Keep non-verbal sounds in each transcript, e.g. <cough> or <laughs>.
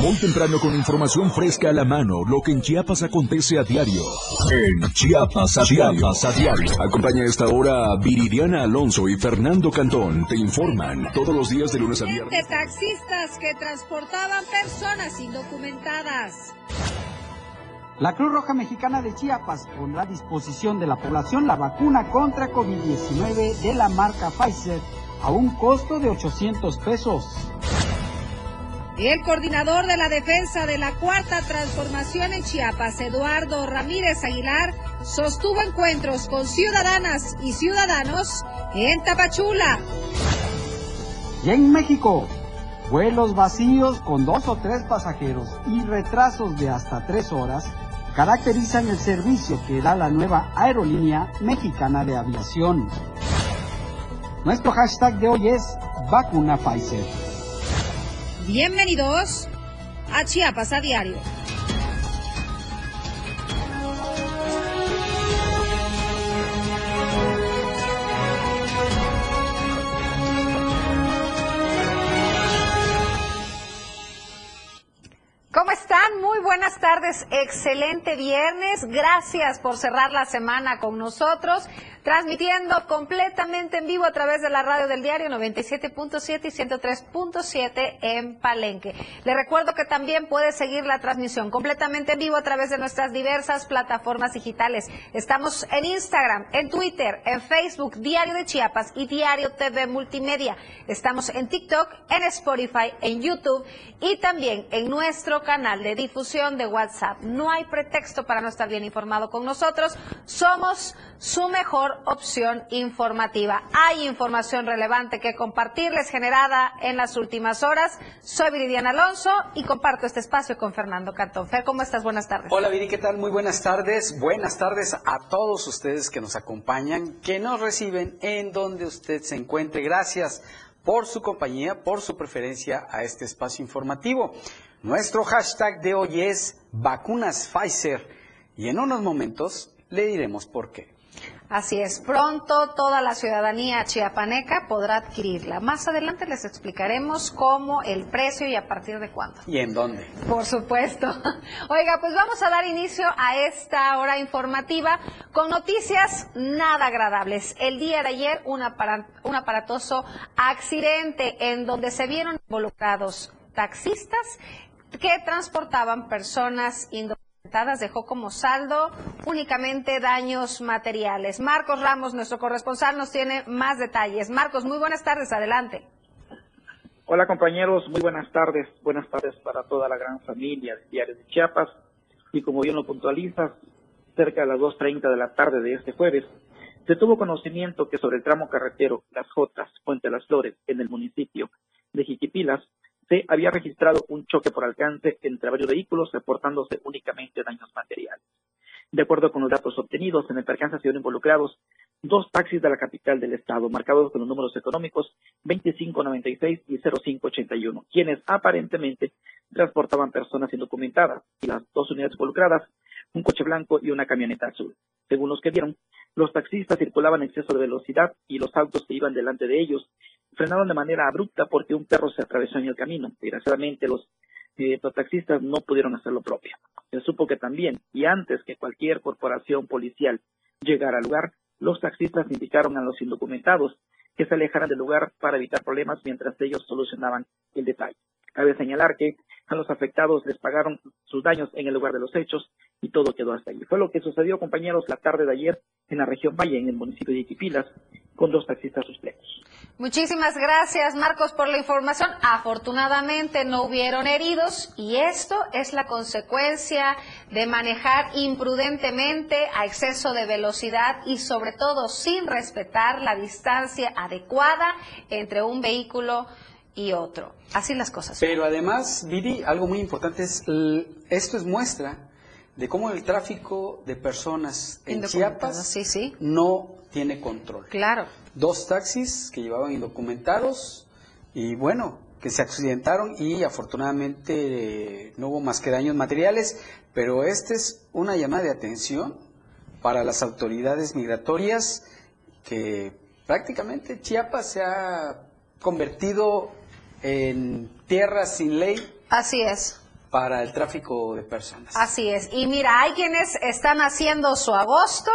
Muy temprano con información fresca a la mano, lo que en Chiapas acontece a diario. En Chiapas a diario. a diario. Acompaña a esta hora Viridiana Alonso y Fernando Cantón. Te informan todos los días de lunes a viernes. De taxistas que transportaban personas indocumentadas. La Cruz Roja Mexicana de Chiapas pondrá a disposición de la población la vacuna contra COVID-19 de la marca Pfizer a un costo de 800 pesos. El coordinador de la defensa de la Cuarta Transformación en Chiapas, Eduardo Ramírez Aguilar, sostuvo encuentros con ciudadanas y ciudadanos en Tapachula. Y en México, vuelos vacíos con dos o tres pasajeros y retrasos de hasta tres horas caracterizan el servicio que da la nueva aerolínea mexicana de aviación. Nuestro hashtag de hoy es vacuna Pfizer. Bienvenidos a Chiapas a diario. ¿Cómo están? Muy buenas tardes, excelente viernes. Gracias por cerrar la semana con nosotros transmitiendo completamente en vivo a través de la radio del diario 97.7 y 103.7 en Palenque. Le recuerdo que también puede seguir la transmisión completamente en vivo a través de nuestras diversas plataformas digitales. Estamos en Instagram, en Twitter, en Facebook, Diario de Chiapas y Diario TV Multimedia. Estamos en TikTok, en Spotify, en YouTube y también en nuestro canal de difusión de WhatsApp. No hay pretexto para no estar bien informado con nosotros. Somos su mejor opción informativa. Hay información relevante que compartirles generada en las últimas horas. Soy Viridiana Alonso y comparto este espacio con Fernando Cantón. Fer, ¿cómo estás? Buenas tardes. Hola Viri, ¿qué tal? Muy buenas tardes. Buenas tardes a todos ustedes que nos acompañan, que nos reciben en donde usted se encuentre. Gracias por su compañía, por su preferencia a este espacio informativo. Nuestro hashtag de hoy es vacunas Pfizer y en unos momentos le diremos por qué. Así es, pronto toda la ciudadanía chiapaneca podrá adquirirla. Más adelante les explicaremos cómo, el precio y a partir de cuándo. ¿Y en dónde? Por supuesto. <laughs> Oiga, pues vamos a dar inicio a esta hora informativa con noticias nada agradables. El día de ayer un, un aparatoso accidente en donde se vieron involucrados taxistas que transportaban personas indocumentadas dejó como saldo únicamente daños materiales. Marcos Ramos, nuestro corresponsal, nos tiene más detalles. Marcos, muy buenas tardes, adelante. Hola compañeros, muy buenas tardes. Buenas tardes para toda la gran familia de Diario de Chiapas. Y como bien lo puntualizas, cerca de las 2.30 de la tarde de este jueves, se tuvo conocimiento que sobre el tramo carretero Las Jotas, Puente Las Flores, en el municipio de Jiquipilas, se había registrado un choque por alcance entre varios vehículos, reportándose únicamente daños materiales. De acuerdo con los datos obtenidos, en el percance sido involucrados dos taxis de la capital del estado, marcados con los números económicos 2596 y 0581, quienes aparentemente transportaban personas indocumentadas, y las dos unidades involucradas, un coche blanco y una camioneta azul. Según los que vieron, los taxistas circulaban en exceso de velocidad y los autos que iban delante de ellos frenaron de manera abrupta porque un perro se atravesó en el camino. Desgraciadamente los eh, taxistas no pudieron hacer lo propio. Se supo que también, y antes que cualquier corporación policial llegara al lugar, los taxistas indicaron a los indocumentados que se alejaran del lugar para evitar problemas mientras ellos solucionaban el detalle. Cabe señalar que a los afectados les pagaron sus daños en el lugar de los hechos y todo quedó hasta allí. Fue lo que sucedió, compañeros, la tarde de ayer en la región Valle, en el municipio de Iquipilas, con dos taxistas suspectos. Muchísimas gracias, Marcos, por la información. Afortunadamente no hubieron heridos y esto es la consecuencia de manejar imprudentemente a exceso de velocidad y sobre todo sin respetar la distancia adecuada entre un vehículo y otro. Así las cosas. Pero además, Viri, algo muy importante es, esto es muestra de cómo el tráfico de personas en Chiapas sí, sí. no tiene control. Claro. Dos taxis que llevaban indocumentados y bueno, que se accidentaron y afortunadamente no hubo más que daños materiales, pero esta es una llamada de atención para las autoridades migratorias que prácticamente Chiapas se ha convertido en tierra sin ley. Así es. para el tráfico de personas. Así es. Y mira, hay quienes están haciendo su agosto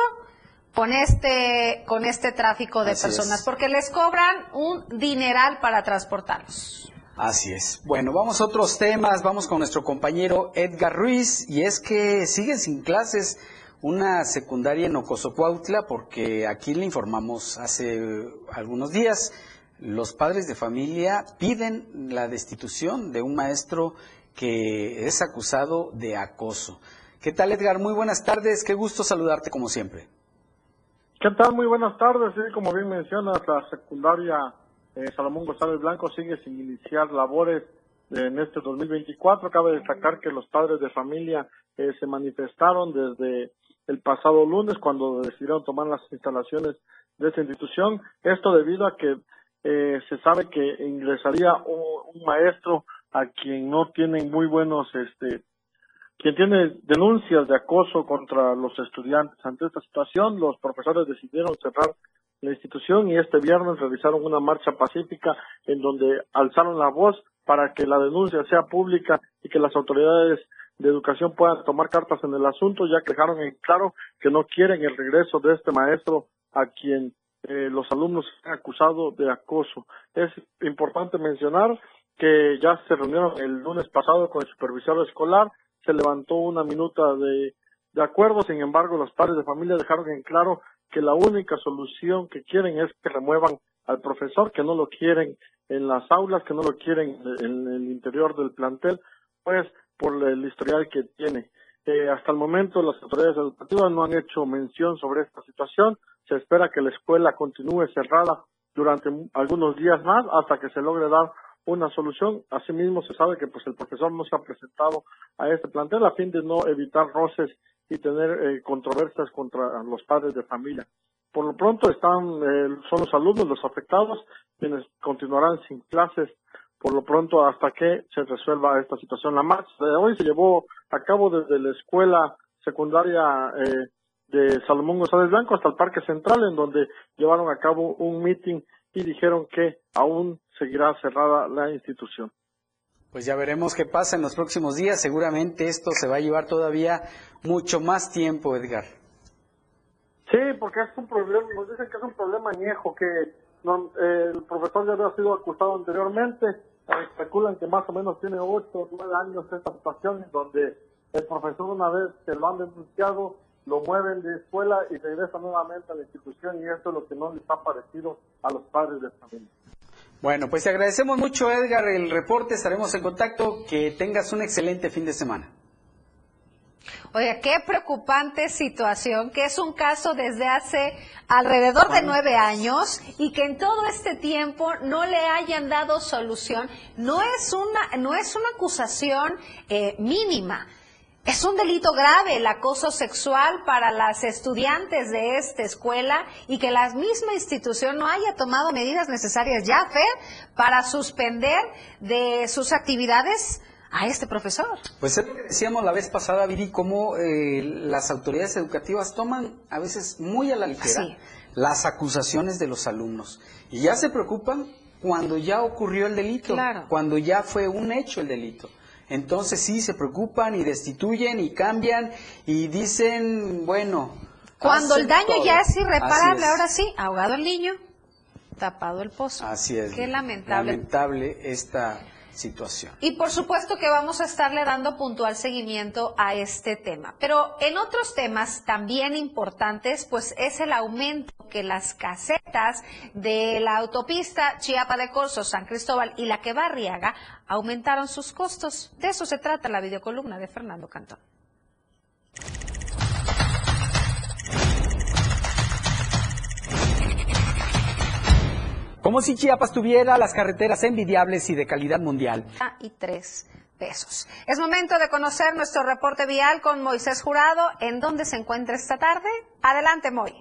con este con este tráfico de personas porque les cobran un dineral para transportarlos. Así es. Bueno, vamos a otros temas. Vamos con nuestro compañero Edgar Ruiz. Y es que siguen sin clases una secundaria en Ocosocuautla porque aquí le informamos hace algunos días. Los padres de familia piden la destitución de un maestro que es acusado de acoso. ¿Qué tal, Edgar? Muy buenas tardes. Qué gusto saludarte como siempre. ¿Qué tal? Muy buenas tardes. Sí, como bien mencionas, la secundaria eh, Salomón González Blanco sigue sin iniciar labores en este 2024. Cabe destacar que los padres de familia eh, se manifestaron desde el pasado lunes cuando decidieron tomar las instalaciones de esta institución. Esto debido a que eh, se sabe que ingresaría un maestro a quien no tienen muy buenos, este, quien tiene denuncias de acoso contra los estudiantes. Ante esta situación, los profesores decidieron cerrar la institución y este viernes realizaron una marcha pacífica en donde alzaron la voz para que la denuncia sea pública y que las autoridades de educación puedan tomar cartas en el asunto, ya que dejaron en claro que no quieren el regreso de este maestro a quien eh, los alumnos han acusado de acoso. Es importante mencionar que ya se reunieron el lunes pasado con el supervisor escolar, se levantó una minuta de, de acuerdo, sin embargo los padres de familia dejaron en claro que la única solución que quieren es que remuevan al profesor, que no lo quieren en las aulas, que no lo quieren en el interior del plantel, pues por el historial que tiene. Eh, hasta el momento las autoridades educativas no han hecho mención sobre esta situación. Se espera que la escuela continúe cerrada durante algunos días más hasta que se logre dar una solución. Asimismo, se sabe que pues el profesor no se ha presentado a este plantel a fin de no evitar roces y tener eh, controversias contra los padres de familia. Por lo pronto están eh, son los alumnos los afectados quienes continuarán sin clases por lo pronto hasta que se resuelva esta situación. La marcha de hoy se llevó a cabo desde la escuela secundaria eh, de Salomón González Blanco hasta el Parque Central, en donde llevaron a cabo un meeting y dijeron que aún seguirá cerrada la institución. Pues ya veremos qué pasa en los próximos días. Seguramente esto se va a llevar todavía mucho más tiempo, Edgar. Sí, porque es un problema, nos dicen que es un problema añejo, que eh, el profesor ya había sido acusado anteriormente, especulan que más o menos tiene 8 o 9 años esta situación, donde el profesor una vez que lo han denunciado, lo mueven de escuela y regresa nuevamente a la institución y esto es lo que no les ha parecido a los padres de familia. Bueno, pues te agradecemos mucho Edgar el reporte, estaremos en contacto, que tengas un excelente fin de semana. Oiga, qué preocupante situación, que es un caso desde hace alrededor de nueve años y que en todo este tiempo no le hayan dado solución. No es una, no es una acusación eh, mínima. Es un delito grave el acoso sexual para las estudiantes de esta escuela y que la misma institución no haya tomado medidas necesarias ya, Fer, para suspender de sus actividades a este profesor. Pues es lo que decíamos la vez pasada, Viri, cómo eh, las autoridades educativas toman a veces muy a la ligera las acusaciones de los alumnos y ya se preocupan cuando ya ocurrió el delito, cuando ya fue un hecho el delito. Entonces sí, se preocupan y destituyen y cambian y dicen, bueno. Cuando el daño ya es irreparable, ahora sí, ahogado el niño, tapado el pozo. Así es. Qué lamentable. Lamentable esta Y por supuesto que vamos a estarle dando puntual seguimiento a este tema. Pero en otros temas también importantes, pues es el aumento que las casetas de la autopista Chiapa de Corzo, San Cristóbal y la que Barriaga aumentaron sus costos. De eso se trata la videocolumna de Fernando Cantón. Como si Chiapas tuviera las carreteras envidiables y de calidad mundial. Y tres pesos. Es momento de conocer nuestro reporte vial con Moisés Jurado. ¿En dónde se encuentra esta tarde? Adelante, Moy.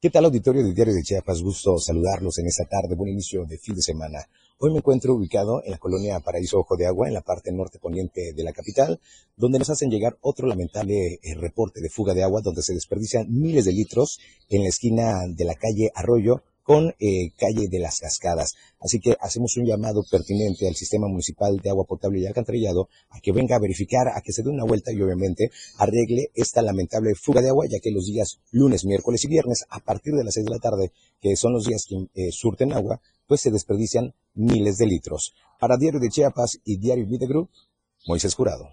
¿Qué tal, auditorio de Diario de Chiapas? Gusto saludarlos en esta tarde, buen inicio de fin de semana. Hoy me encuentro ubicado en la colonia Paraíso Ojo de Agua, en la parte norte poniente de la capital, donde nos hacen llegar otro lamentable eh, reporte de fuga de agua, donde se desperdician miles de litros en la esquina de la calle Arroyo con eh, calle de las Cascadas. Así que hacemos un llamado pertinente al sistema municipal de agua potable y alcantarillado a que venga a verificar, a que se dé una vuelta y obviamente arregle esta lamentable fuga de agua, ya que los días lunes, miércoles y viernes, a partir de las seis de la tarde, que son los días que eh, surten agua, pues se desperdician miles de litros. Para Diario de Chiapas y Diario Vida Group, Moisés Jurado.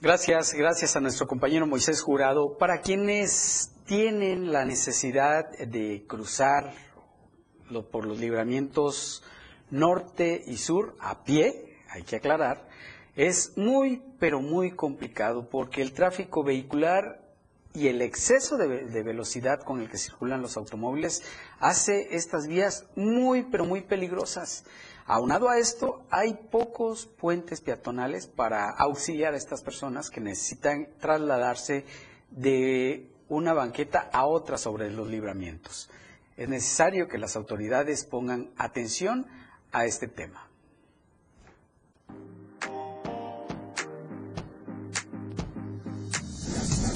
Gracias, gracias a nuestro compañero Moisés Jurado. Para quienes tienen la necesidad de cruzar por los libramientos norte y sur a pie, hay que aclarar, es muy, pero muy complicado porque el tráfico vehicular y el exceso de, velocidad con el que circulan los automóviles hace estas vías muy, pero muy peligrosas. Aunado a esto, hay pocos puentes peatonales para auxiliar a estas personas que necesitan trasladarse de una banqueta a otra sobre los libramientos. Es necesario que las autoridades pongan atención a este tema.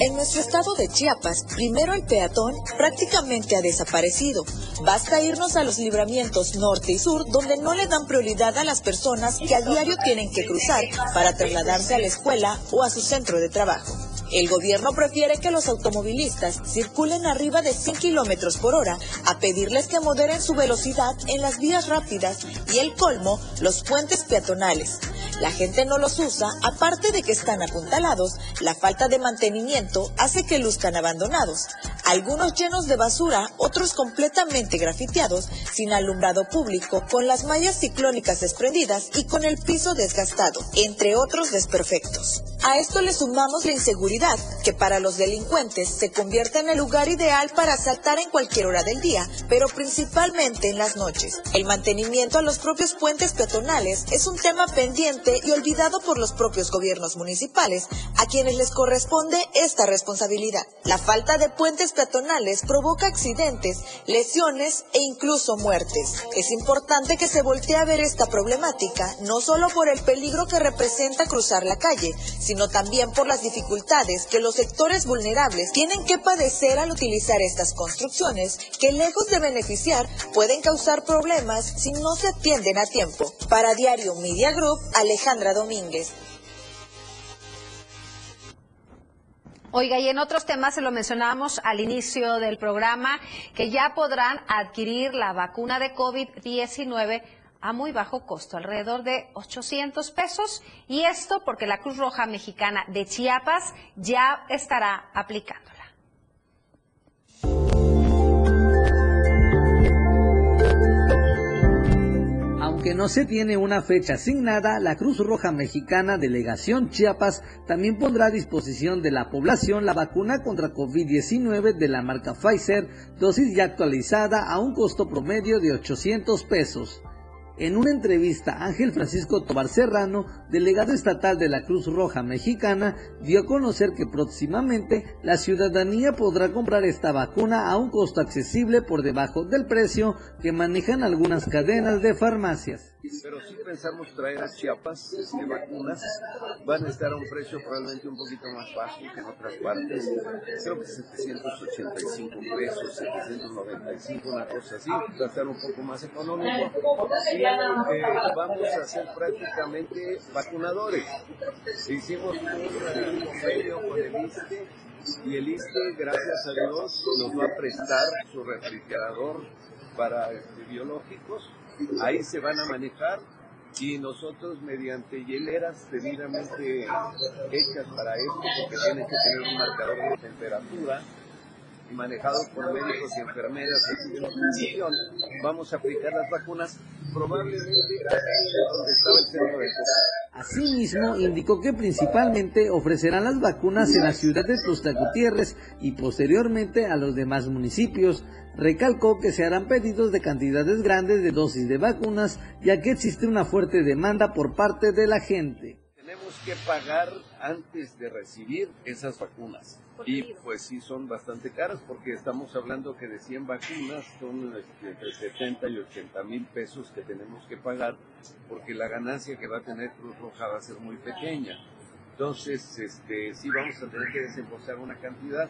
En nuestro estado de Chiapas, primero el peatón prácticamente ha desaparecido. Basta irnos a los libramientos norte y sur, donde no le dan prioridad a las personas que a diario tienen que cruzar para trasladarse a la escuela o a su centro de trabajo. El gobierno prefiere que los automovilistas circulen arriba de 100 kilómetros por hora a pedirles que moderen su velocidad en las vías rápidas y el colmo, los puentes peatonales. La gente no los usa, aparte de que están apuntalados, la falta de mantenimiento hace que luzcan abandonados. Algunos llenos de basura, otros completamente grafiteados, sin alumbrado público, con las mallas ciclónicas desprendidas y con el piso desgastado, entre otros desperfectos. A esto le sumamos la inseguridad, que para los delincuentes se convierte en el lugar ideal para asaltar en cualquier hora del día, pero principalmente en las noches. El mantenimiento a los propios puentes peatonales es un tema pendiente y olvidado por los propios gobiernos municipales, a quienes les corresponde esta responsabilidad. La falta de puentes peatonales provoca accidentes, lesiones e incluso muertes. Es importante que se voltee a ver esta problemática, no solo por el peligro que representa cruzar la calle, sino también por las dificultades que los sectores vulnerables tienen que padecer al utilizar estas construcciones, que lejos de beneficiar, pueden causar problemas si no se atienden a tiempo. Para Diario Media Group, Alejandra Domínguez. Oiga, y en otros temas se lo mencionábamos al inicio del programa, que ya podrán adquirir la vacuna de COVID-19 a muy bajo costo, alrededor de 800 pesos. Y esto porque la Cruz Roja Mexicana de Chiapas ya estará aplicándola. Aunque no se tiene una fecha asignada, la Cruz Roja Mexicana Delegación Chiapas también pondrá a disposición de la población la vacuna contra COVID-19 de la marca Pfizer, dosis ya actualizada a un costo promedio de 800 pesos. En una entrevista, Ángel Francisco Tobar Serrano, delegado estatal de la Cruz Roja Mexicana, dio a conocer que próximamente la ciudadanía podrá comprar esta vacuna a un costo accesible por debajo del precio que manejan algunas cadenas de farmacias pero sí pensamos traer a Chiapas este, vacunas. Van a estar a un precio probablemente un poquito más bajo que en otras partes. Creo que 785 pesos, 795, una cosa así. Va a estar un poco más económico. Eh, vamos a ser prácticamente vacunadores. Hicimos un convenio con el ISTE y el ISTE, gracias a Dios, nos va a prestar su refrigerador para biológicos ahí se van a manejar y nosotros mediante hieleras debidamente hechas para esto, porque tienen que tener un marcador de temperatura y manejados por médicos y enfermeras vamos a aplicar las vacunas probablemente donde estaba el centro de Asimismo, indicó que principalmente ofrecerán las vacunas en la ciudad de Tusta Gutiérrez y posteriormente a los demás municipios. Recalcó que se harán pedidos de cantidades grandes de dosis de vacunas, ya que existe una fuerte demanda por parte de la gente. Tenemos que pagar antes de recibir esas vacunas. Y pues sí son bastante caras porque estamos hablando que de 100 vacunas son este, entre 70 y 80 mil pesos que tenemos que pagar porque la ganancia que va a tener Cruz Roja va a ser muy pequeña. Entonces, este, sí vamos a tener que desembolsar una cantidad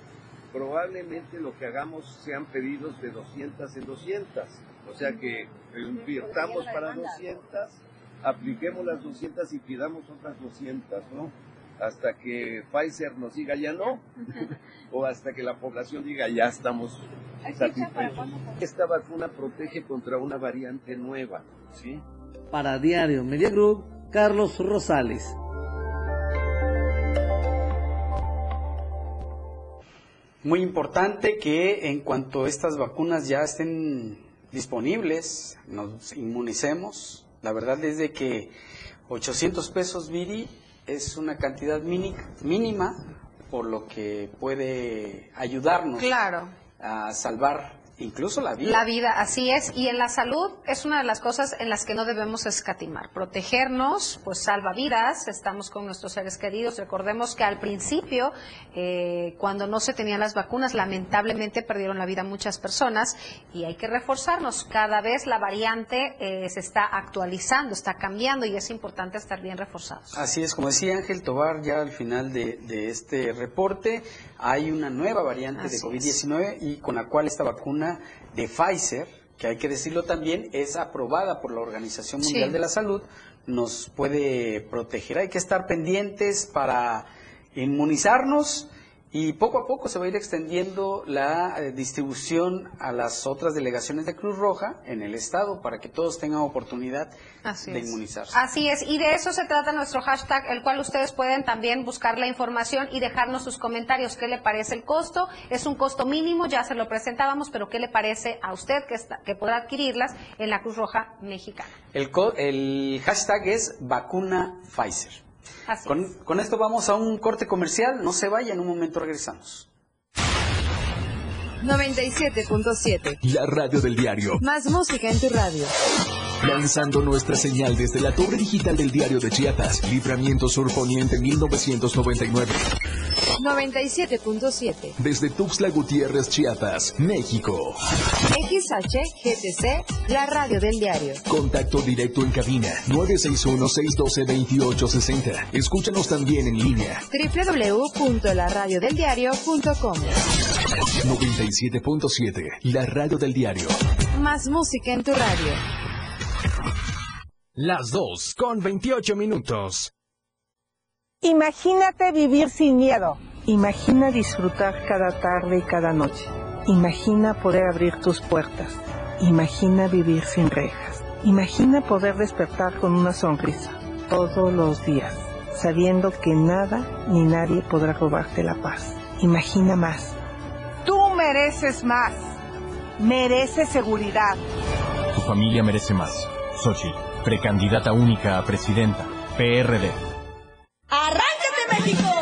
probablemente lo que hagamos sean pedidos de 200 en 200. O sea que invirtamos para 200, apliquemos las 200 y pidamos otras 200, ¿no? Hasta que Pfizer nos diga ya no, o hasta que la población diga ya estamos satisfechos. Esta vacuna protege contra una variante nueva, ¿sí? Para Diario Media Group, Carlos Rosales. Muy importante que en cuanto estas vacunas ya estén disponibles, nos inmunicemos. La verdad es de que 800 pesos Viri es una cantidad mínima, por lo que puede ayudarnos claro. a salvar Incluso la vida. La vida, así es. Y en la salud es una de las cosas en las que no debemos escatimar. Protegernos, pues salva vidas, estamos con nuestros seres queridos. Recordemos que al principio, eh, cuando no se tenían las vacunas, lamentablemente perdieron la vida muchas personas y hay que reforzarnos. Cada vez la variante eh, se está actualizando, está cambiando y es importante estar bien reforzados. Así es, como decía Ángel Tobar ya al final de, este reporte, hay una nueva variante de COVID-19 y con la cual esta vacuna de Pfizer, que hay que decirlo también, es aprobada por la Organización Mundial de la Salud, nos puede proteger. Hay que estar pendientes para inmunizarnos y poco a poco se va a ir extendiendo la eh, distribución a las otras delegaciones de Cruz Roja en el estado para que todos tengan oportunidad de inmunizarse. Así es, y de eso se trata nuestro hashtag, el cual ustedes pueden también buscar la información y dejarnos sus comentarios. ¿Qué le parece el costo? Es un costo mínimo, ya se lo presentábamos, pero ¿qué le parece a usted que, está, que podrá adquirirlas en la Cruz Roja Mexicana? El, el hashtag es vacuna Pfizer. Con, esto vamos a un corte comercial. No se vaya, en un momento regresamos. 97.7. La radio del diario. Más música en tu radio. Lanzando nuestra señal desde la torre digital del diario de Chiapas, Libramiento Sur Poniente 1999. 97.7. Desde Tuxtla Gutiérrez, Chiapas, México. XHGTC, la radio del diario. Contacto directo en cabina 961-612-2860. Escúchanos también en línea. www.laradiodeldiario.com 97.7, la radio del diario. Más música en tu radio. Las 2 con 28 minutos. Imagínate vivir sin miedo. Imagina disfrutar cada tarde y cada noche. Imagina poder abrir tus puertas. Imagina vivir sin rejas. Imagina poder despertar con una sonrisa todos los días, sabiendo que nada ni nadie podrá robarte la paz. Imagina más. Tú mereces más. Mereces seguridad. Tu familia merece más. Sochi, precandidata única a presidenta. PRD. ¡Arráncate, México!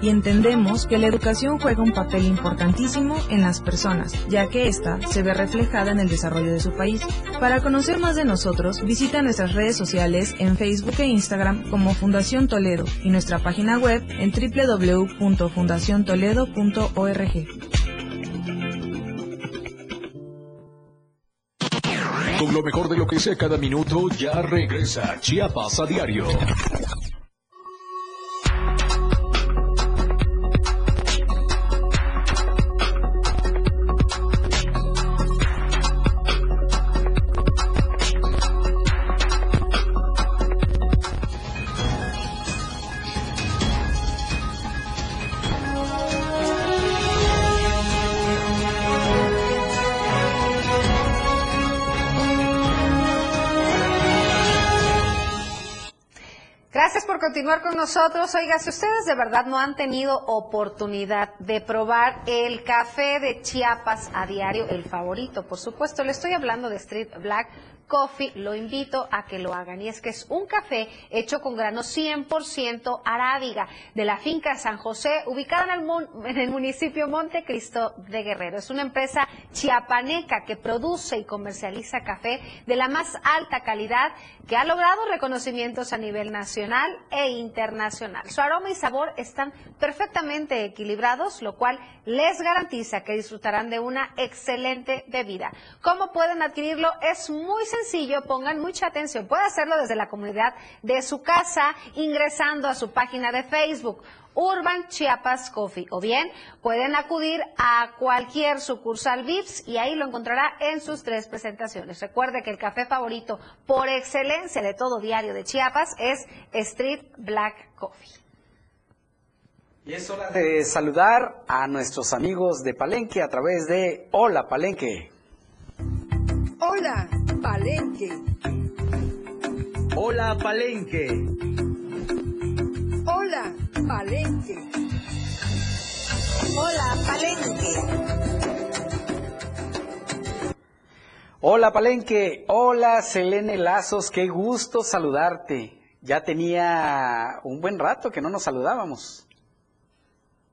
y entendemos que la educación juega un papel importantísimo en las personas, ya que ésta se ve reflejada en el desarrollo de su país. Para conocer más de nosotros, visita nuestras redes sociales en Facebook e Instagram como Fundación Toledo y nuestra página web en www fundaciontoledo.org. Con lo mejor de lo que sea cada minuto, ya regresa Chiapas a diario. Gracias por continuar con nosotros. Oiga, si ustedes de verdad no han tenido oportunidad de probar el café de Chiapas a diario, el favorito, por supuesto, le estoy hablando de Street Black Coffee, lo invito a que lo hagan. Y es que es un café hecho con grano 100% arábiga de la finca San José, ubicada en el, en el municipio Montecristo de Guerrero. Es una empresa chiapaneca que produce y comercializa café de la más alta calidad que ha logrado reconocimientos a nivel nacional e internacional. Su aroma y sabor están perfectamente equilibrados, lo cual les garantiza que disfrutarán de una excelente bebida. ¿Cómo pueden adquirirlo? Es muy sencillo, pongan mucha atención. Puede hacerlo desde la comunidad de su casa, ingresando a su página de Facebook. Urban Chiapas Coffee. O bien pueden acudir a cualquier sucursal VIPS y ahí lo encontrará en sus tres presentaciones. Recuerde que el café favorito por excelencia de todo diario de Chiapas es Street Black Coffee. Y es hora de saludar a nuestros amigos de Palenque a través de Hola Palenque. Hola Palenque. Hola Palenque. Hola Palenque. Hola, Palenque. Hola Palenque, hola Selene Lazos, qué gusto saludarte. Ya tenía un buen rato que no nos saludábamos.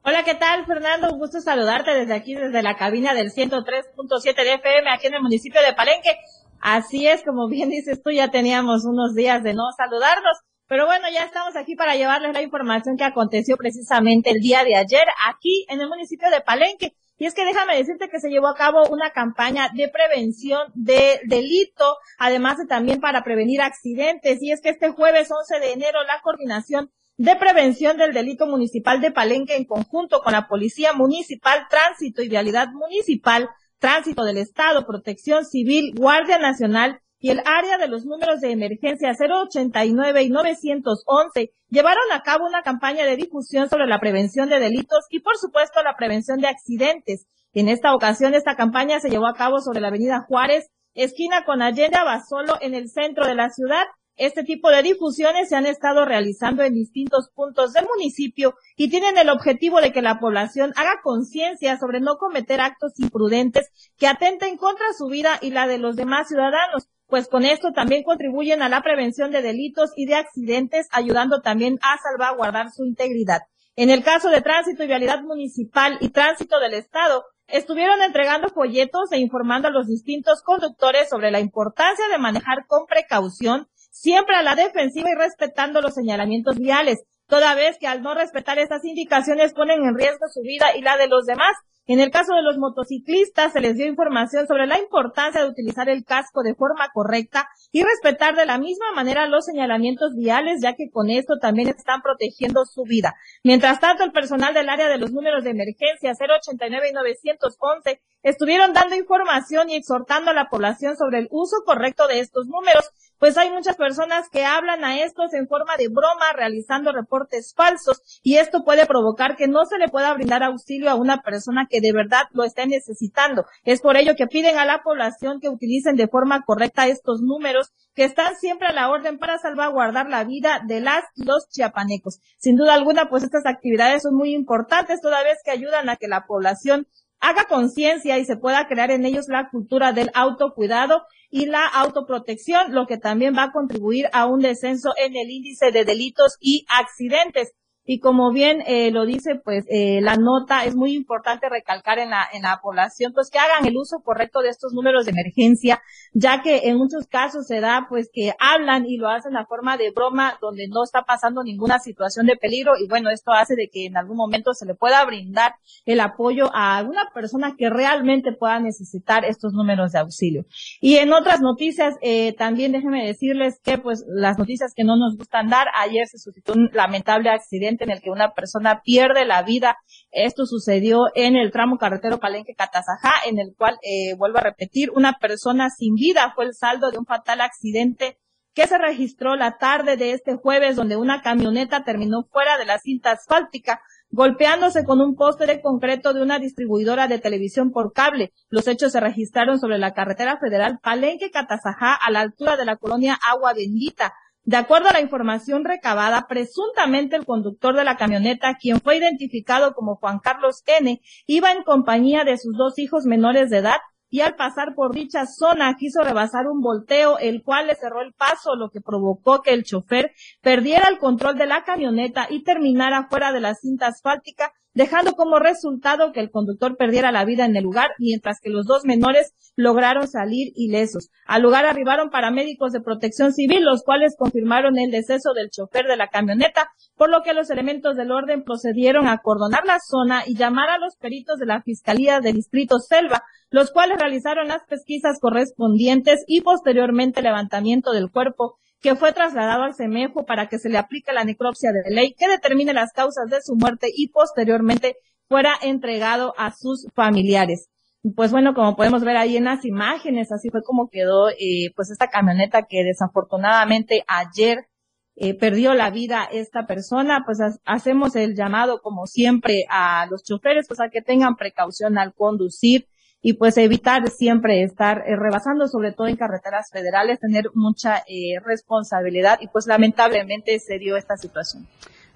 Hola, ¿qué tal, Fernando? Un gusto saludarte desde aquí, desde la cabina del 103.7 de FM, aquí en el municipio de Palenque. Así es, como bien dices tú, ya teníamos unos días de no saludarnos. Pero bueno, ya estamos aquí para llevarles la información que aconteció precisamente el día de ayer aquí en el municipio de Palenque. Y es que déjame decirte que se llevó a cabo una campaña de prevención de delito, además de también para prevenir accidentes. Y es que este jueves 11 de enero la coordinación de prevención del delito municipal de Palenque en conjunto con la Policía Municipal, Tránsito y Vialidad Municipal, Tránsito del Estado, Protección Civil, Guardia Nacional y el área de los números de emergencia 089 y 911 llevaron a cabo una campaña de difusión sobre la prevención de delitos y por supuesto la prevención de accidentes. En esta ocasión esta campaña se llevó a cabo sobre la avenida Juárez, esquina con Allende Abasolo en el centro de la ciudad. Este tipo de difusiones se han estado realizando en distintos puntos del municipio y tienen el objetivo de que la población haga conciencia sobre no cometer actos imprudentes que atenten contra su vida y la de los demás ciudadanos pues con esto también contribuyen a la prevención de delitos y de accidentes, ayudando también a salvaguardar su integridad. En el caso de tránsito y vialidad municipal y tránsito del Estado, estuvieron entregando folletos e informando a los distintos conductores sobre la importancia de manejar con precaución, siempre a la defensiva y respetando los señalamientos viales, toda vez que al no respetar estas indicaciones ponen en riesgo su vida y la de los demás, en el caso de los motociclistas, se les dio información sobre la importancia de utilizar el casco de forma correcta y respetar de la misma manera los señalamientos viales, ya que con esto también están protegiendo su vida. Mientras tanto, el personal del área de los números de emergencia 089 y 911 estuvieron dando información y exhortando a la población sobre el uso correcto de estos números, pues hay muchas personas que hablan a estos en forma de broma, realizando reportes falsos, y esto puede provocar que no se le pueda brindar auxilio a una persona que de verdad lo esté necesitando. Es por ello que piden a la población que utilicen de forma correcta estos números que están siempre a la orden para salvaguardar la vida de las los chiapanecos. Sin duda alguna, pues estas actividades son muy importantes toda vez que ayudan a que la población haga conciencia y se pueda crear en ellos la cultura del autocuidado y la autoprotección, lo que también va a contribuir a un descenso en el índice de delitos y accidentes. Y como bien eh, lo dice, pues eh, la nota es muy importante recalcar en la, en la población, pues que hagan el uso correcto de estos números de emergencia, ya que en muchos casos se da pues que hablan y lo hacen a forma de broma donde no está pasando ninguna situación de peligro y bueno, esto hace de que en algún momento se le pueda brindar el apoyo a alguna persona que realmente pueda necesitar estos números de auxilio. Y en otras noticias, eh, también déjenme decirles que pues las noticias que no nos gustan dar, ayer se suscitó un lamentable accidente en el que una persona pierde la vida. Esto sucedió en el tramo carretero Palenque-Catazajá, en el cual, eh, vuelvo a repetir, una persona sin vida fue el saldo de un fatal accidente que se registró la tarde de este jueves, donde una camioneta terminó fuera de la cinta asfáltica, golpeándose con un poste de concreto de una distribuidora de televisión por cable. Los hechos se registraron sobre la carretera federal Palenque-Catazajá, a la altura de la colonia Agua Bendita. De acuerdo a la información recabada, presuntamente el conductor de la camioneta, quien fue identificado como Juan Carlos N., iba en compañía de sus dos hijos menores de edad y al pasar por dicha zona quiso rebasar un volteo, el cual le cerró el paso, lo que provocó que el chofer perdiera el control de la camioneta y terminara fuera de la cinta asfáltica, dejando como resultado que el conductor perdiera la vida en el lugar, mientras que los dos menores lograron salir ilesos. Al lugar arribaron paramédicos de protección civil, los cuales confirmaron el deceso del chofer de la camioneta, por lo que los elementos del orden procedieron a acordonar la zona y llamar a los peritos de la Fiscalía del Distrito Selva, los cuales realizaron las pesquisas correspondientes y posteriormente levantamiento del cuerpo que fue trasladado al CEMEFO para que se le aplique la necropsia de ley que determine las causas de su muerte y posteriormente fuera entregado a sus familiares. Pues bueno, como podemos ver ahí en las imágenes, así fue como quedó eh, pues esta camioneta que desafortunadamente ayer eh, perdió la vida esta persona, pues hacemos el llamado como siempre a los choferes, pues a que tengan precaución al conducir, y pues evitar siempre estar eh, rebasando, sobre todo en carreteras federales, tener mucha eh, responsabilidad y pues lamentablemente se dio esta situación.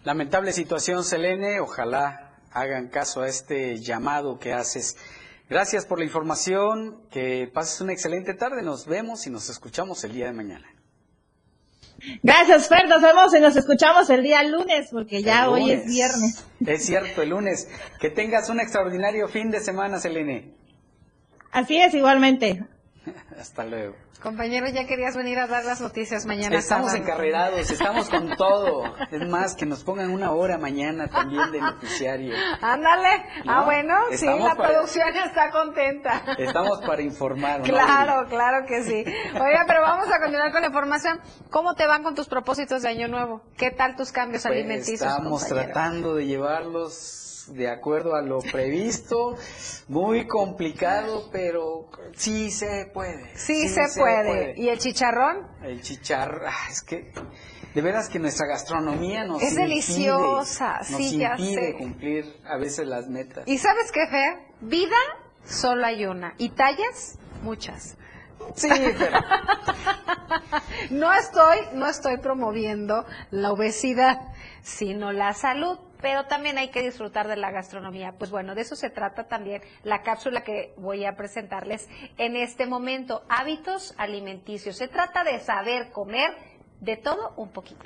Lamentable situación, Selene. Ojalá hagan caso a este llamado que haces. Gracias por la información. Que pases una excelente tarde. Nos vemos y nos escuchamos el día de mañana. Gracias, Fer. Nos vemos y nos escuchamos el día lunes, porque ya hoy es viernes. Es cierto, el lunes. Que tengas un extraordinario fin de semana, Selene. Así es, igualmente. <laughs> Hasta luego. Compañero, ya querías venir a dar las noticias mañana. Estamos encarrerados, estamos con <laughs> todo. Es más, que nos pongan una hora mañana también de noticiario. Ándale. ah, bueno, sí, la producción está contenta. Estamos para informar. Claro, claro que sí. Oiga, pero vamos a continuar con la información. ¿Cómo te van con tus propósitos de Año Nuevo? ¿Qué tal tus cambios pues alimenticios? Estamos tratando de llevarlos de acuerdo a lo previsto. Muy complicado, pero sí se puede. Sí, se, puede. ¿Y el chicharrón? El chicharrón, ah, es que de veras que nuestra gastronomía nos es deliciosa, nos sí, impide cumplir a veces las metas. ¿Y sabes qué, Fer? Vida solo hay una y tallas muchas. Sí, pero... <laughs> no estoy, no estoy promoviendo la obesidad, sino la salud pero también hay que disfrutar de la gastronomía. Pues bueno, de eso se trata también la cápsula que voy a presentarles en este momento, hábitos alimenticios. Se trata de saber comer de todo un poquito.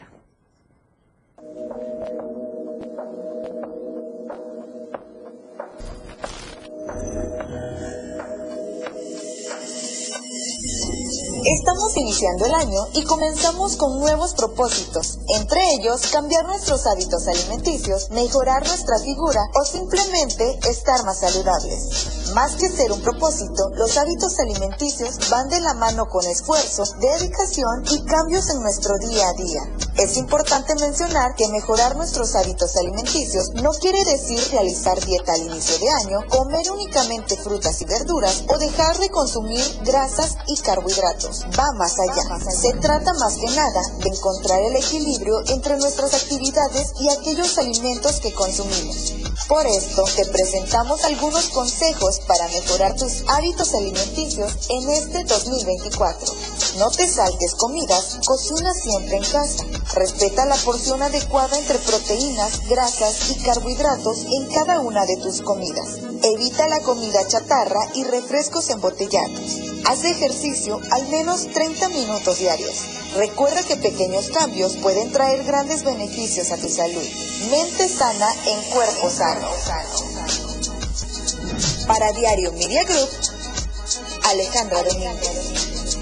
Estamos iniciando el año y comenzamos con nuevos propósitos, entre ellos cambiar nuestros hábitos alimenticios, mejorar nuestra figura o simplemente estar más saludables. Más que ser un propósito, los hábitos alimenticios van de la mano con esfuerzo, dedicación y cambios en nuestro día a día. Es importante mencionar que mejorar nuestros hábitos alimenticios no quiere decir realizar dieta al inicio de año, comer únicamente frutas y verduras o dejar de consumir grasas y carbohidratos. Va más allá. Se trata más que nada de encontrar el equilibrio entre nuestras actividades y aquellos alimentos que consumimos. Por esto, te presentamos algunos consejos para mejorar tus hábitos alimenticios en este 2024. No te saltes comidas, cocina siempre en casa. Respeta la porción adecuada entre proteínas, grasas y carbohidratos en cada una de tus comidas. Evita la comida chatarra y refrescos embotellados. Haz ejercicio al menos 30 minutos diarios. Recuerda que pequeños cambios pueden traer grandes beneficios a tu salud. Mente sana en cuerpo sano. Para Diario Media Group, Alejandra Domínguez.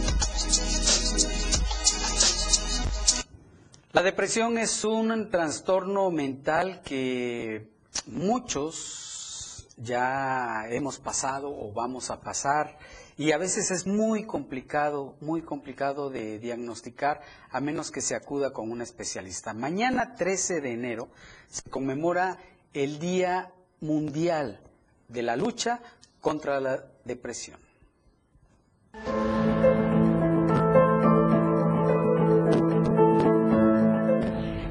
La depresión es un trastorno mental que muchos ya hemos pasado o vamos a pasar y a veces es muy complicado, muy complicado de diagnosticar a menos que se acuda con un especialista. Mañana 13 de enero se conmemora el Día Mundial de la Lucha contra la Depresión.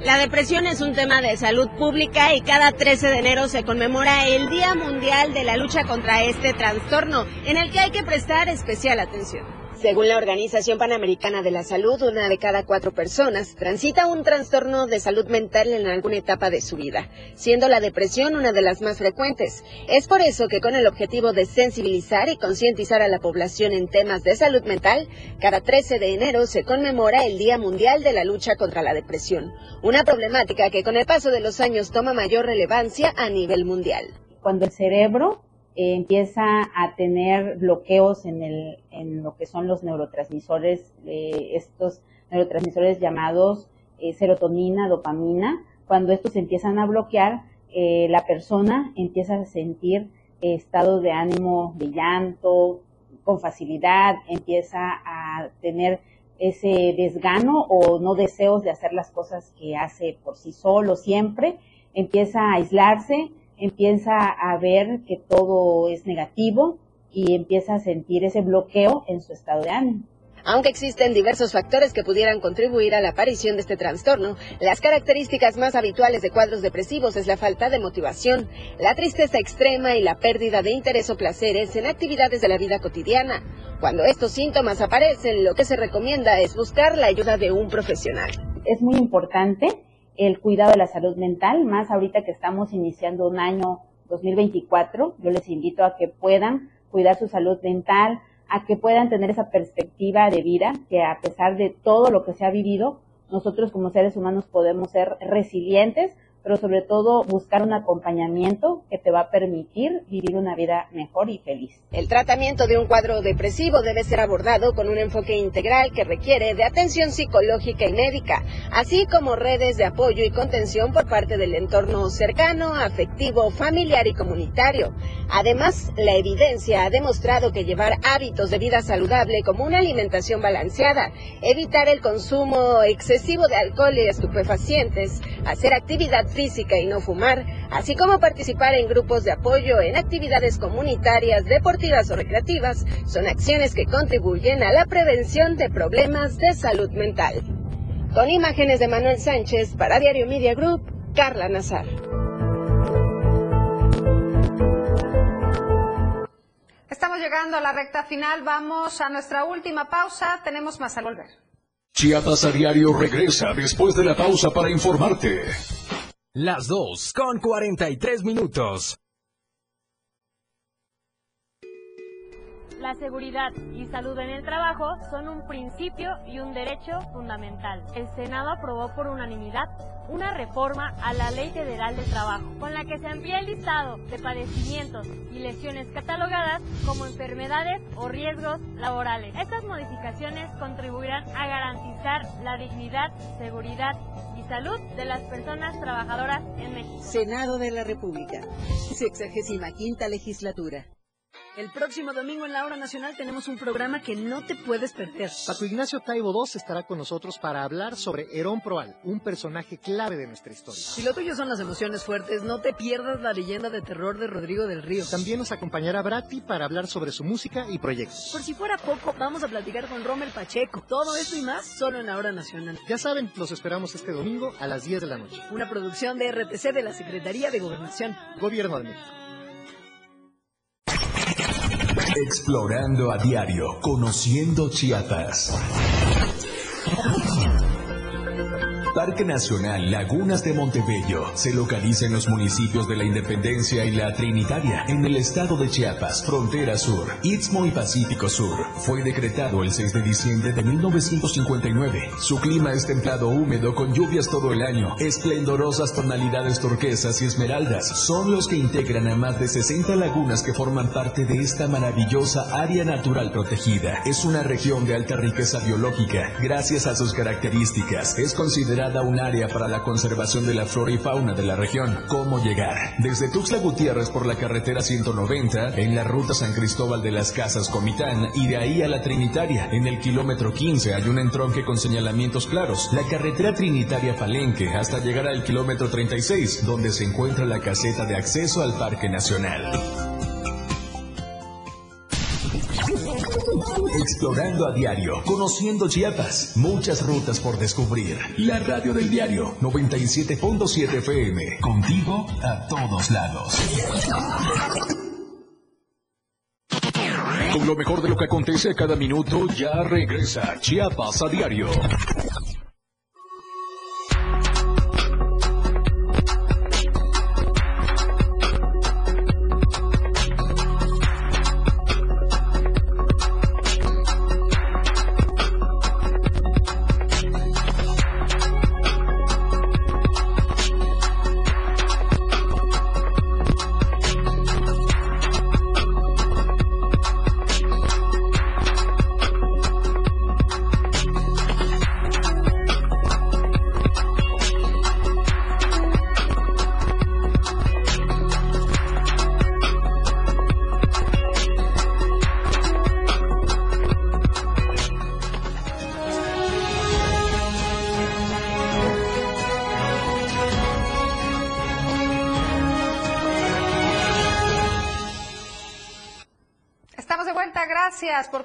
La depresión es un tema de salud pública y cada 13 de enero se conmemora el Día Mundial de la Lucha contra este trastorno, en el que hay que prestar especial atención. Según la Organización Panamericana de la Salud, una de cada cuatro personas transita un trastorno de salud mental en alguna etapa de su vida, siendo la depresión una de las más frecuentes. Es por eso que con el objetivo de sensibilizar y concientizar a la población en temas de salud mental, cada 13 de enero se conmemora el Día Mundial de la Lucha contra la Depresión, una problemática que con el paso de los años toma mayor relevancia a nivel mundial. Cuando el cerebro eh, empieza a tener bloqueos en, el, en lo que son los neurotransmisores, eh, estos neurotransmisores llamados eh, serotonina, dopamina. Cuando estos empiezan a bloquear, la persona empieza a sentir estado de ánimo de llanto con facilidad, empieza a tener ese desgano o no deseos de hacer las cosas que hace por sí solo siempre, empieza a aislarse, empieza a ver que todo es negativo y empieza a sentir ese bloqueo en su estado de ánimo. Aunque existen diversos factores que pudieran contribuir a la aparición de este trastorno, las características más habituales de cuadros depresivos es la falta de motivación, la tristeza extrema y la pérdida de interés o placeres en actividades de la vida cotidiana. Cuando estos síntomas aparecen, lo que se recomienda es buscar la ayuda de un profesional. Es muy importante el cuidado de la salud mental, más ahorita que estamos iniciando un año 2024. Yo les invito a que puedan cuidar su salud mental, a que puedan tener esa perspectiva de vida, que a pesar de todo lo que se ha vivido, nosotros como seres humanos podemos ser resilientes, pero sobre todo buscar un acompañamiento que te va a permitir vivir una vida mejor y feliz. El tratamiento de un cuadro depresivo debe ser abordado con un enfoque integral que requiere de atención psicológica y médica, así como redes de apoyo y contención por parte del entorno cercano, afectivo, familiar y comunitario. Además, la evidencia ha demostrado que llevar hábitos de vida saludable como una alimentación balanceada, evitar el consumo excesivo de alcohol y estupefacientes, hacer actividad física y no fumar, así como participar en grupos de apoyo en actividades comunitarias, deportivas o recreativas, son acciones que contribuyen a la prevención de problemas de salud mental. Con imágenes de Manuel Sánchez para Diario Media Group, Carla Nazar. Estamos llegando a la recta final, vamos a nuestra última pausa, tenemos más al volver. Chiapas a diario regresa después de la pausa para informarte. Las 2 con 43 minutos. La seguridad y salud en el trabajo son un principio y un derecho fundamental. El Senado aprobó por unanimidad una reforma a la Ley Federal del Trabajo, con la que se amplía el listado de padecimientos y lesiones catalogadas como enfermedades o riesgos laborales. Estas modificaciones contribuirán a garantizar la dignidad, seguridad salud de las personas trabajadoras en México. Senado de la República, 65 legislatura. El próximo domingo en la Hora Nacional tenemos un programa que no te puedes perder. Paco Ignacio Taibo II estará con nosotros para hablar sobre Herón Proal, un personaje clave de nuestra historia. Si lo tuyo son las emociones fuertes, no te pierdas la leyenda de terror de Rodrigo del Río. También nos acompañará Brati para hablar sobre su música y proyectos. Por si fuera poco, vamos a platicar con Rommel Pacheco. Todo esto y más solo en la Hora Nacional. Ya saben, los esperamos este domingo a las 10 de la noche. Una producción de RTC de la Secretaría de Gobernación. Gobierno de México. Explorando a diario, conociendo Chiapas. Parque Nacional Lagunas de Montebello se localiza en los municipios de la Independencia y la Trinitaria, en el estado de Chiapas, frontera sur, Istmo y Pacífico Sur. Fue decretado el 6 de diciembre de 1959. Su clima es templado húmedo con lluvias todo el año. Esplendorosas tonalidades turquesas y esmeraldas son los que integran a más de 60 lagunas que forman parte de esta maravillosa área natural protegida. Es una región de alta riqueza biológica. Gracias a sus características, es considerada un área para la conservación de la flora y fauna de la región. ¿Cómo llegar? Desde Tuxtla Gutiérrez por la carretera 190, en la ruta San Cristóbal de las Casas Comitán y de ahí a la Trinitaria. En el kilómetro 15 hay un entronque con señalamientos claros. La carretera Trinitaria Palenque hasta llegar al kilómetro 36, donde se encuentra la caseta de acceso al Parque Nacional. Explorando a diario, conociendo Chiapas, muchas rutas por descubrir. La radio del diario 97.7 FM, contigo a todos lados. Con lo mejor de lo que acontece a cada minuto, ya regresa Chiapas a diario.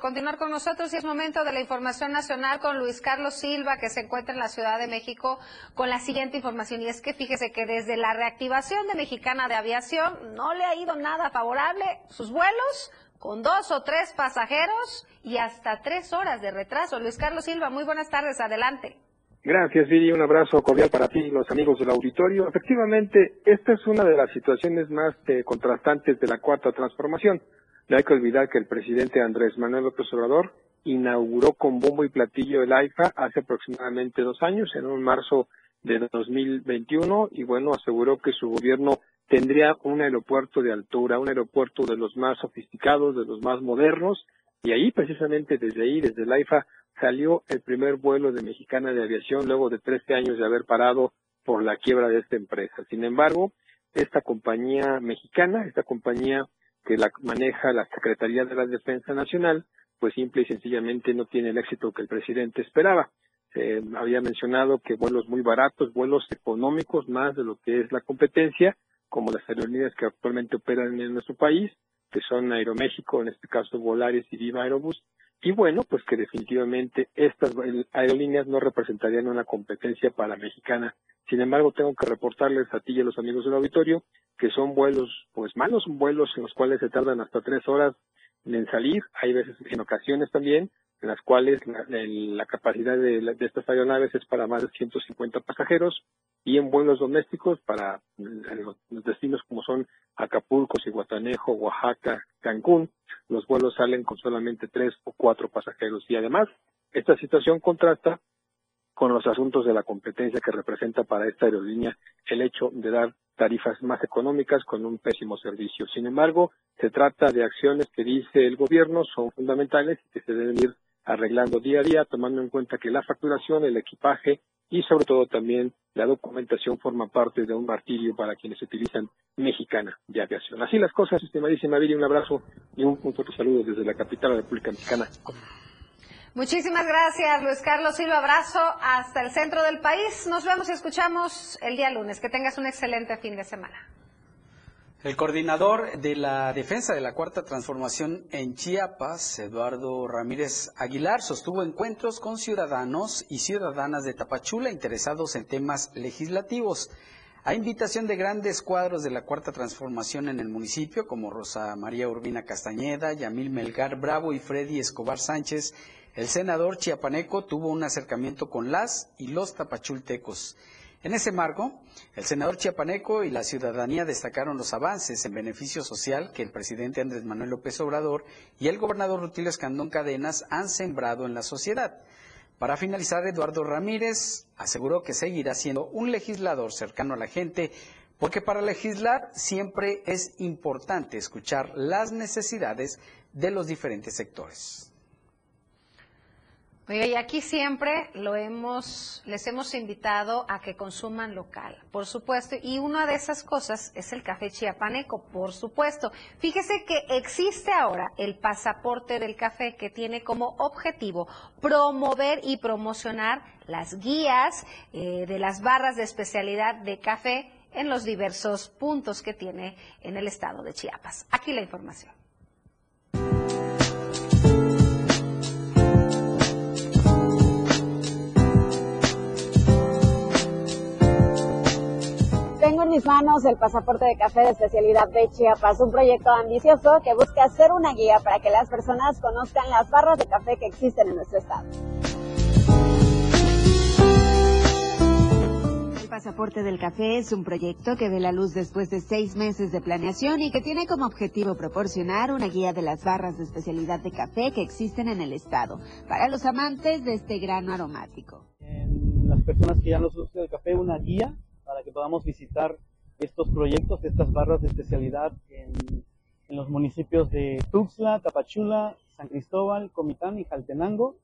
Continuar con nosotros y es momento de la información nacional con Luis Carlos Silva que se encuentra en la Ciudad de México con la siguiente información y es que fíjese que desde la reactivación de Mexicana de Aviación no le ha ido nada favorable sus vuelos con dos o tres pasajeros y hasta tres horas de retraso. Luis Carlos Silva, muy buenas tardes, adelante. Gracias, Viri. Un abrazo cordial para ti y los amigos del auditorio. Efectivamente, esta es una de las situaciones más eh, contrastantes de la cuarta transformación. No hay que olvidar que el presidente Andrés Manuel López Obrador inauguró con bombo y platillo el AIFA hace aproximadamente dos años, en un marzo de 2021, y bueno, aseguró que su gobierno tendría un aeropuerto de altura, un aeropuerto de los más sofisticados, de los más modernos, y ahí precisamente desde ahí, desde el AIFA, salió el primer vuelo de Mexicana de Aviación luego de 13 años de haber parado por la quiebra de esta empresa. Sin embargo, esta compañía mexicana, esta compañía que la maneja la Secretaría de la Defensa Nacional, pues simple y sencillamente no tiene el éxito que el presidente esperaba. Se había mencionado que vuelos muy baratos, vuelos económicos más de lo que es la competencia, como las aerolíneas que actualmente operan en nuestro país, que son Aeroméxico, en este caso Volaris y Viva Aerobús, y bueno, pues que definitivamente estas aerolíneas no representarían una competencia para mexicana. Sin embargo, tengo que reportarles a ti y a los amigos del auditorio que son vuelos, pues malos, vuelos en los cuales se tardan hasta tres horas en salir. Hay veces, en ocasiones también, en las cuales la, capacidad de, de estas aeronaves es para más de 150 pasajeros y en vuelos domésticos para eh, los, los destinos como son Acapulco, Cihuatanejo, Oaxaca, Cancún, los vuelos salen con solamente tres o cuatro pasajeros y además esta situación contrasta con los asuntos de la competencia que representa para esta aerolínea el hecho de dar tarifas más económicas con un pésimo servicio. Sin embargo, se trata de acciones que dice el gobierno son fundamentales y que se deben ir arreglando día a día, tomando en cuenta que la facturación, el equipaje y sobre todo también la documentación forma parte de un martirio para quienes utilizan mexicana de aviación. Así las cosas, estimadísima Viri, un abrazo y un, fuerte saludo desde la capital de la República Mexicana. Muchísimas gracias, Luis Carlos Silva. Abrazo hasta el centro del país. Nos vemos y escuchamos el día lunes. Que tengas un excelente fin de semana. El coordinador de la defensa de la Cuarta Transformación en Chiapas, Eduardo Ramírez Aguilar, sostuvo encuentros con ciudadanos y ciudadanas de Tapachula interesados en temas legislativos. A invitación de grandes cuadros de la Cuarta Transformación en el municipio, como Rosa María Urbina Castañeda, Yamil Melgar Bravo y Freddy Escobar Sánchez, el senador chiapaneco tuvo un acercamiento con las y los tapachultecos. En ese marco, el senador chiapaneco y la ciudadanía destacaron los avances en beneficio social que el presidente Andrés Manuel López Obrador y el gobernador Rutilio Escandón Cadenas han sembrado en la sociedad. Para finalizar, Eduardo Ramírez aseguró que seguirá siendo un legislador cercano a la gente, porque para legislar siempre es importante escuchar las necesidades de los diferentes sectores. Y aquí siempre lo hemos, les hemos invitado a que consuman local, por supuesto, y una de esas cosas es el café chiapaneco, por supuesto. Fíjese que existe ahora el pasaporte del café que tiene como objetivo promover y promocionar las guías eh, de las barras de especialidad de café en los diversos puntos que tiene en el estado de Chiapas. Aquí la información. Mis manos el pasaporte de café de especialidad de Chiapas, un proyecto ambicioso que busca ser una guía para que las personas conozcan las barras de café que existen en nuestro estado. El pasaporte del café es un proyecto que ve la luz después de seis meses de planeación y que tiene como objetivo proporcionar una guía de las barras de especialidad de café que existen en el estado para los amantes de este grano aromático. las personas que ya nos gusta el café una guía para que podamos visitar estos proyectos, estas barras de especialidad en, los municipios de Tuxtla, Tapachula, San Cristóbal, Comitán y Jaltenango.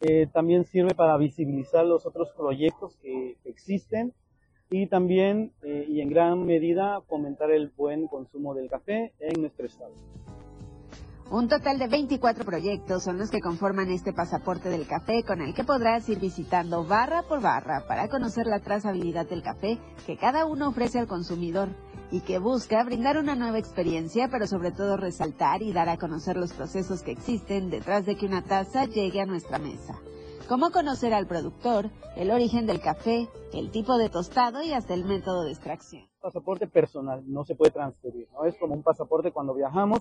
Eh, también sirve para visibilizar los otros proyectos que, que existen y también eh, y en gran medida fomentar el buen consumo del café en nuestro estado. Un total de 24 proyectos son los que conforman este pasaporte del café con el que podrás ir visitando barra por barra para conocer la trazabilidad del café que cada uno ofrece al consumidor y que busca brindar una nueva experiencia, pero sobre todo resaltar y dar a conocer los procesos que existen detrás de que una taza llegue a nuestra mesa. Cómo conocer al productor, el origen del café, el tipo de tostado y hasta el método de extracción. Pasaporte personal, no se puede transferir, ¿no? Es como un pasaporte cuando viajamos,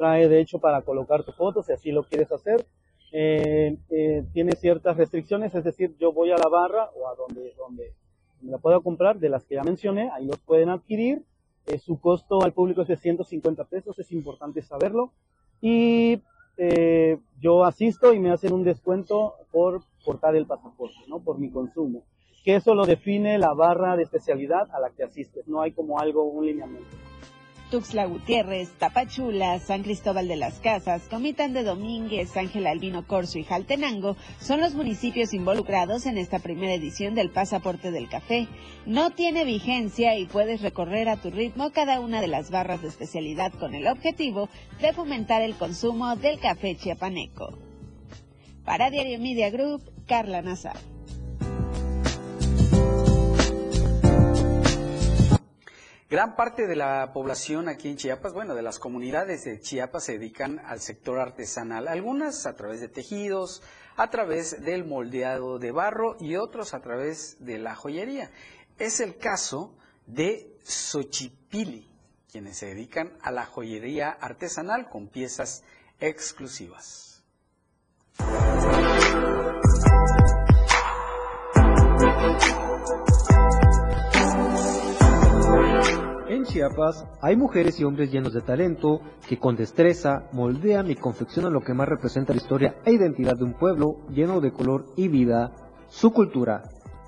trae de hecho para colocar tu foto si así lo quieres hacer. Eh, eh, tiene ciertas restricciones, es decir, yo voy a la barra o a donde, donde me la puedo comprar, de las que ya mencioné, ahí los pueden adquirir. Eh, su costo al público es de 150 pesos, es importante saberlo. Y eh, yo asisto y me hacen un descuento por portar el pasaporte, ¿no? Por mi consumo. Que eso lo define la barra de especialidad a la que asistes, no hay como algo, un lineamiento. Tuxtla Gutiérrez, Tapachula, San Cristóbal de las Casas, Comitán de Domínguez, Ángel Albino Corso y Jaltenango son los municipios involucrados en esta primera edición del Pasaporte del Café. No tiene vigencia y puedes recorrer a tu ritmo cada una de las barras de especialidad con el objetivo de fomentar el consumo del café chiapaneco. Para Diario Media Group, Carla Nazar. Gran parte de la población aquí en Chiapas, bueno, de las comunidades de Chiapas se dedican al sector artesanal, algunas a través de tejidos, a través del moldeado de barro y otros a través de la joyería. Es el caso de Xochipili, quienes se dedican a la joyería artesanal con piezas exclusivas. Chiapas hay mujeres y hombres llenos de talento que con destreza moldean y confeccionan lo que más representa la historia e identidad de un pueblo lleno de color y vida, su cultura.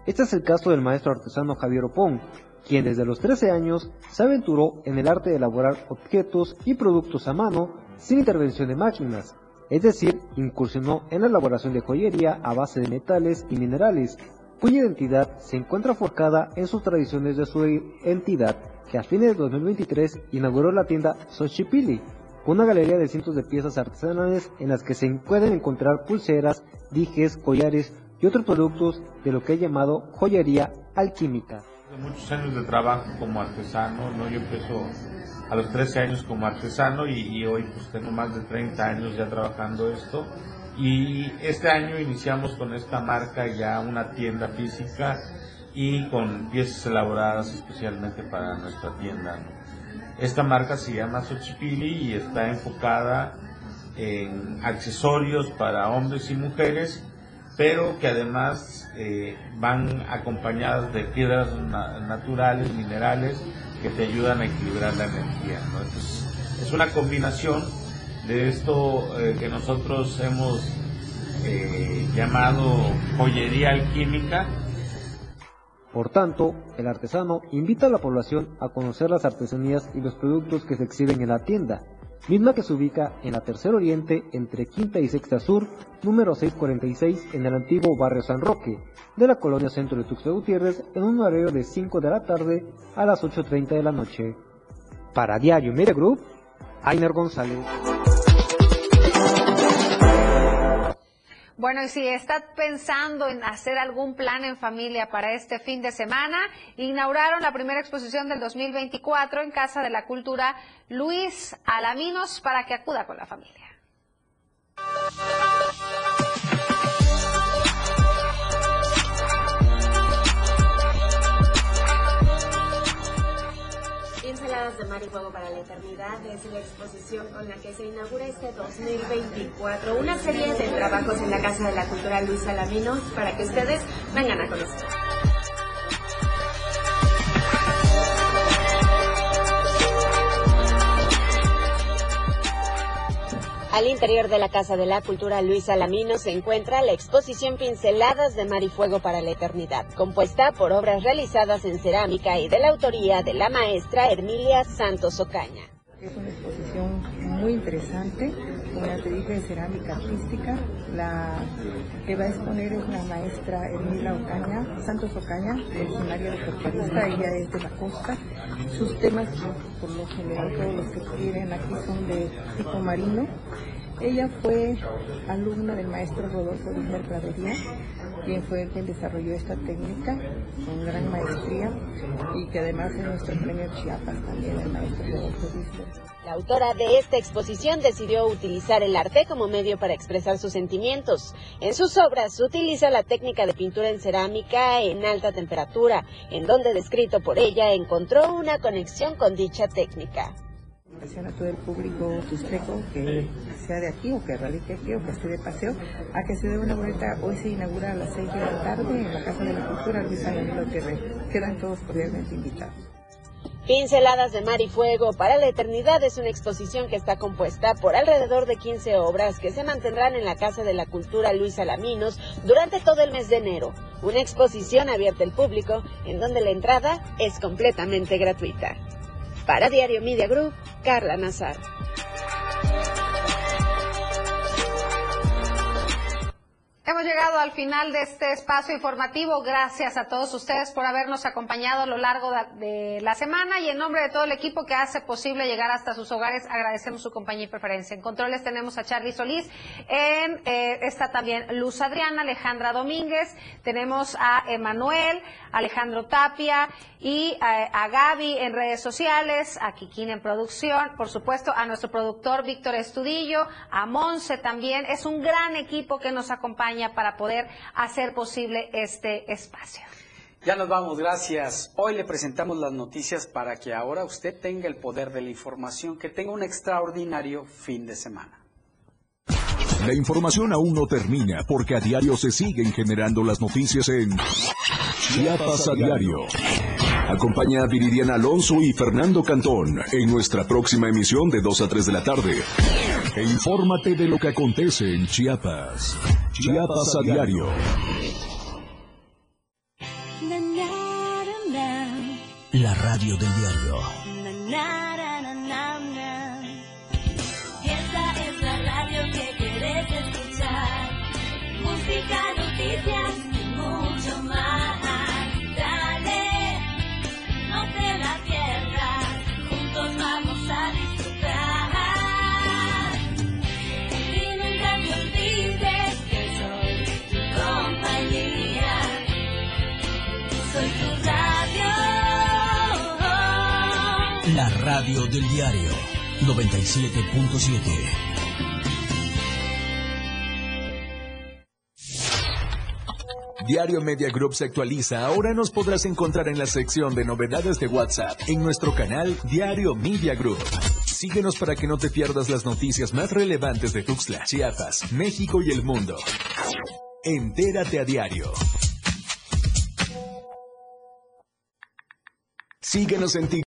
Este es el caso del maestro artesano Javier Opón, quien desde los 13 años se aventuró en el arte de elaborar objetos y productos a mano sin intervención de máquinas, es decir, incursionó en la elaboración de joyería a base de metales y minerales, cuya identidad se encuentra forjada en sus tradiciones de su entidad, que a fines de 2023 inauguró la tienda Xochipili, una galería de cientos de piezas artesanales en las que se pueden encontrar pulseras, dijes, collares y otros productos de lo que he llamado joyería alquímica. muchos años de trabajo como artesano, ¿no? Yo empiezo a los 13 años como artesano y, y hoy pues tengo más de 30 años ya trabajando esto. Y este año iniciamos con esta marca ya una tienda física y con piezas elaboradas especialmente para nuestra tienda. Esta marca se llama Xochipili y está enfocada en accesorios para hombres y mujeres, pero que además eh, van acompañadas de piedras na- naturales, minerales, que te ayudan a equilibrar la energía. Entonces, es una combinación de esto eh, que nosotros hemos eh, llamado joyería alquímica, Por tanto, el artesano invita a la población a conocer las artesanías y los productos que se exhiben en la tienda, misma que se ubica en la Tercer Oriente entre Quinta y Sexta Sur, número 646 en el antiguo barrio San Roque, de la colonia centro de Tuxtla Gutiérrez, en un horario de 5 de la tarde a las 8.30 de la noche. Para Diario Media Group, Ainer González. Bueno, y si estás pensando en hacer algún plan en familia para este fin de semana, inauguraron la primera exposición del 2024 en Casa de la Cultura Luis Alaminos para que acuda con la familia. Mar y Fuego para la Eternidad es la exposición con la que se inaugura este 2024 una serie de trabajos en la Casa de la Cultura Luis Salaminos para que ustedes vengan a conocer. Al interior de la Casa de la Cultura Luis Alamino se encuentra la exposición Pinceladas de Mar y Fuego para la Eternidad, compuesta por obras realizadas en cerámica y de la autoría de la maestra Hermilia Santos Ocaña. Es una exposición muy interesante, como ya te dije, de cerámica artística. La que va a exponer es la maestra Hermilia Ocaña, Santos Ocaña, originaria de Portugalista, ella es de la costa. Sus temas, por lo general, todos los que tienen aquí son de tipo marino. Ella fue alumna del maestro Rodolfo Dismer Clavería, quien fue quien desarrolló esta técnica con gran maestría y que además es nuestro premio Chiapas también, el maestro Rodolfo Dismer. La autora de esta exposición decidió utilizar el arte como medio para expresar sus sentimientos. En sus obras utiliza la técnica de pintura en cerámica en alta temperatura, en donde descrito por ella encontró una conexión con dicha técnica. Invitación a todo el público tusteco que sea de aquí o que radique aquí o que esté de paseo a que se dé una vuelta. Hoy se inaugura a las 6 de la tarde en la Casa de la Cultura Luis Alamino Terre. Quedan todos cordialmente invitados. Pinceladas de Mar y Fuego para la Eternidad es una exposición que está compuesta por alrededor de 15 obras que se mantendrán en la Casa de la Cultura Luis Alaminos durante todo el mes de enero. Una exposición abierta al público en donde la entrada es completamente gratuita. Para Diario Media Group, Carla Nazar. Hemos llegado al final de este espacio informativo. Gracias a todos ustedes por habernos acompañado a lo largo de la semana y en nombre de todo el equipo que hace posible llegar hasta sus hogares, agradecemos su compañía y preferencia. En controles tenemos a Charlie Solís, en, eh, está también Luz Adriana, Alejandra Domínguez, tenemos a Emanuel, Alejandro Tapia y a, a Gaby en redes sociales, a Kikín en producción, por supuesto a nuestro productor Víctor Estudillo, a Monse también. Es un gran equipo que nos acompaña para poder hacer posible este espacio. Ya nos vamos, gracias. Hoy le presentamos las noticias para que ahora usted tenga el poder de la información, que tenga un extraordinario fin de semana. La información aún no termina porque a diario se siguen generando las noticias en Chiapas a diario. Acompaña a Viridiana Alonso y Fernando Cantón en nuestra próxima emisión de 2 a 3 de la tarde. E infórmate de lo que acontece en Chiapas. Chiapas a diario. La radio del diario. Radio del diario 97.7. Diario Media Group se actualiza. Ahora nos podrás encontrar en la sección de novedades de WhatsApp en nuestro canal Diario Media Group. Síguenos para que no te pierdas las noticias más relevantes de Tuxtla, Chiapas, México y el mundo. Entérate a diario. Síguenos en TikTok.